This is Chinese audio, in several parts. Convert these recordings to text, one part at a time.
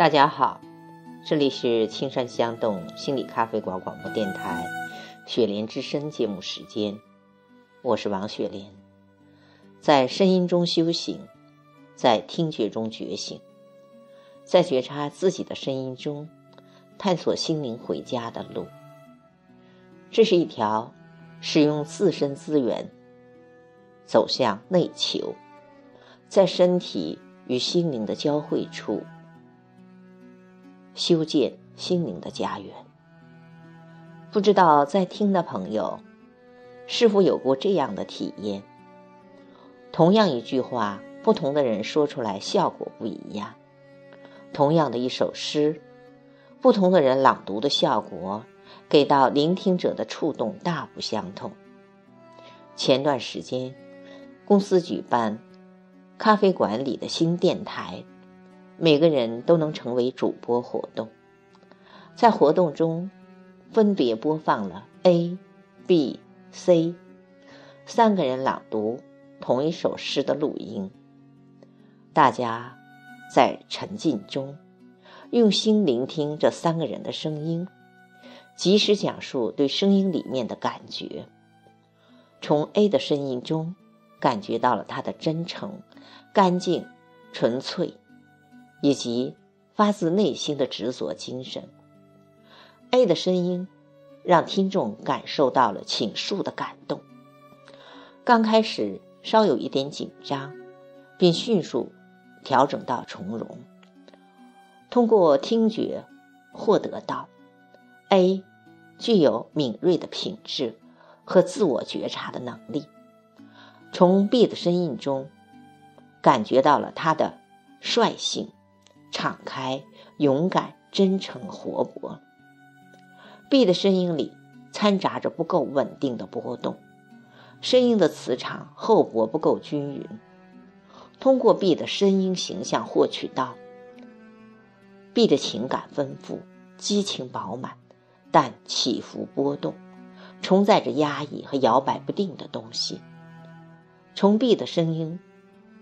大家好，这里是青山相动心理咖啡馆广播电台《雪莲之声》节目时间，我是王雪莲。在声音中修行，在听觉中觉醒，在觉察自己的声音中探索心灵回家的路。这是一条使用自身资源走向内求，在身体与心灵的交汇处。修建心灵的家园。不知道在听的朋友，是否有过这样的体验？同样一句话，不同的人说出来效果不一样；同样的一首诗，不同的人朗读的效果，给到聆听者的触动大不相同。前段时间，公司举办咖啡馆里的新电台。每个人都能成为主播。活动在活动中，分别播放了 A、B、C 三个人朗读同一首诗的录音。大家在沉浸中用心聆听这三个人的声音，及时讲述对声音里面的感觉。从 A 的声音中，感觉到了他的真诚、干净、纯粹。以及发自内心的执着精神。A 的声音让听众感受到了倾诉的感动。刚开始稍有一点紧张，并迅速调整到从容。通过听觉获得到 A 具有敏锐的品质和自我觉察的能力。从 B 的声音中感觉到了他的率性。敞开、勇敢、真诚、活泼。B 的声音里掺杂着不够稳定的波动，声音的磁场厚薄不够均匀。通过 B 的声音形象获取到 B 的情感丰富、激情饱满，但起伏波动，承载着压抑和摇摆不定的东西。从 B 的声音。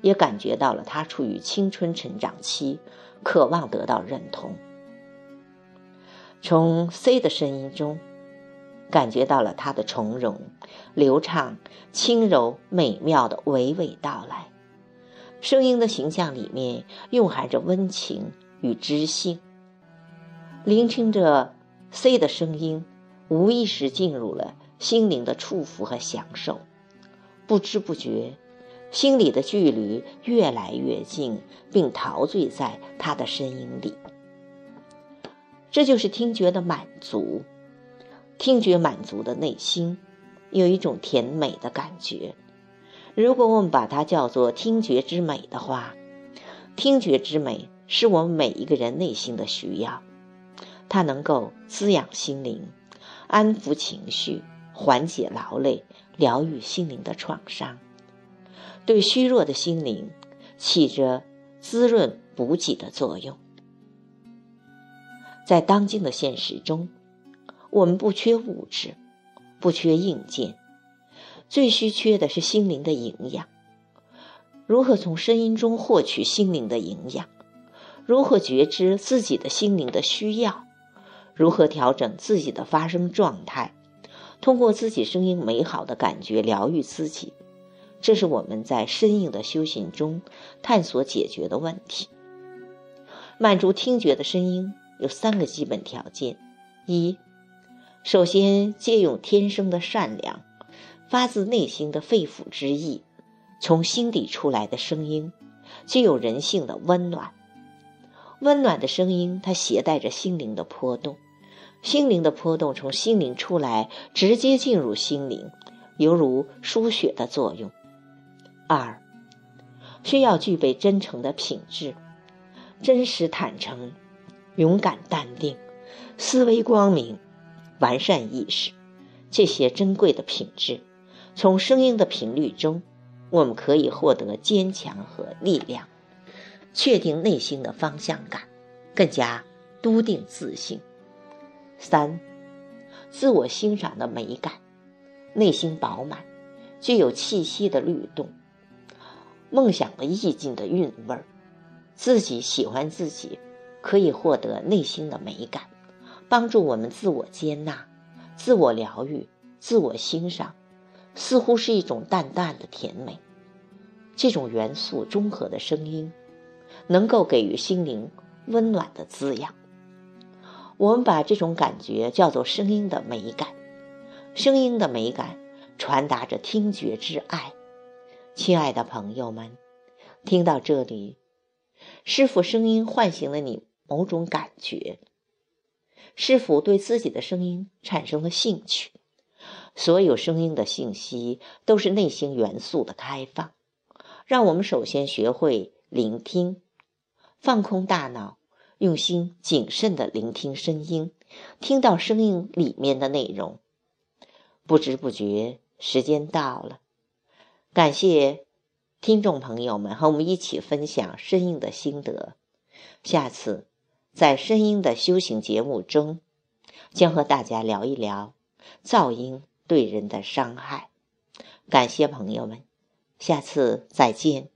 也感觉到了他处于青春成长期，渴望得到认同。从 C 的声音中，感觉到了他的从容、流畅、轻柔、美妙的娓娓道来。声音的形象里面蕴含着温情与知性。聆听着 C 的声音，无意识进入了心灵的触抚和享受，不知不觉。心里的距离越来越近，并陶醉在他的声音里。这就是听觉的满足。听觉满足的内心，有一种甜美的感觉。如果我们把它叫做听觉之美的话，听觉之美是我们每一个人内心的需要。它能够滋养心灵，安抚情绪，缓解劳累，疗愈心灵的创伤。对虚弱的心灵起着滋润补给的作用。在当今的现实中，我们不缺物质，不缺硬件，最需缺的是心灵的营养。如何从声音中获取心灵的营养？如何觉知自己的心灵的需要？如何调整自己的发声状态？通过自己声音美好的感觉疗愈自己。这是我们在生硬的修行中探索解决的问题。满足听觉的声音有三个基本条件：一，首先借用天生的善良，发自内心的肺腑之意，从心底出来的声音，具有人性的温暖。温暖的声音，它携带着心灵的波动，心灵的波动从心灵出来，直接进入心灵，犹如输血的作用。二，需要具备真诚的品质，真实坦诚、勇敢淡定、思维光明、完善意识，这些珍贵的品质，从声音的频率中，我们可以获得坚强和力量，确定内心的方向感，更加笃定自信。三，自我欣赏的美感，内心饱满，具有气息的律动，梦想的意境的韵味儿，自己喜欢自己，可以获得内心的美感，帮助我们自我接纳、自我疗愈、自我欣赏，似乎是一种淡淡的甜美。这种元素中和的声音，能够给予心灵温暖的滋养。我们把这种感觉叫做声音的美感，声音的美感传达着听觉之爱。亲爱的朋友们，听到这里，是否声音唤醒了你某种感觉？是否对自己的声音产生了兴趣？所有声音的信息都是内心元素的开放。让我们首先学会聆听，放空大脑。用心谨慎的聆听声音，听到声音里面的内容。不知不觉，时间到了。感谢听众朋友们和我们一起分享声音的心得。下次在声音的修行节目中，将和大家聊一聊噪音对人的伤害。感谢朋友们，下次再见。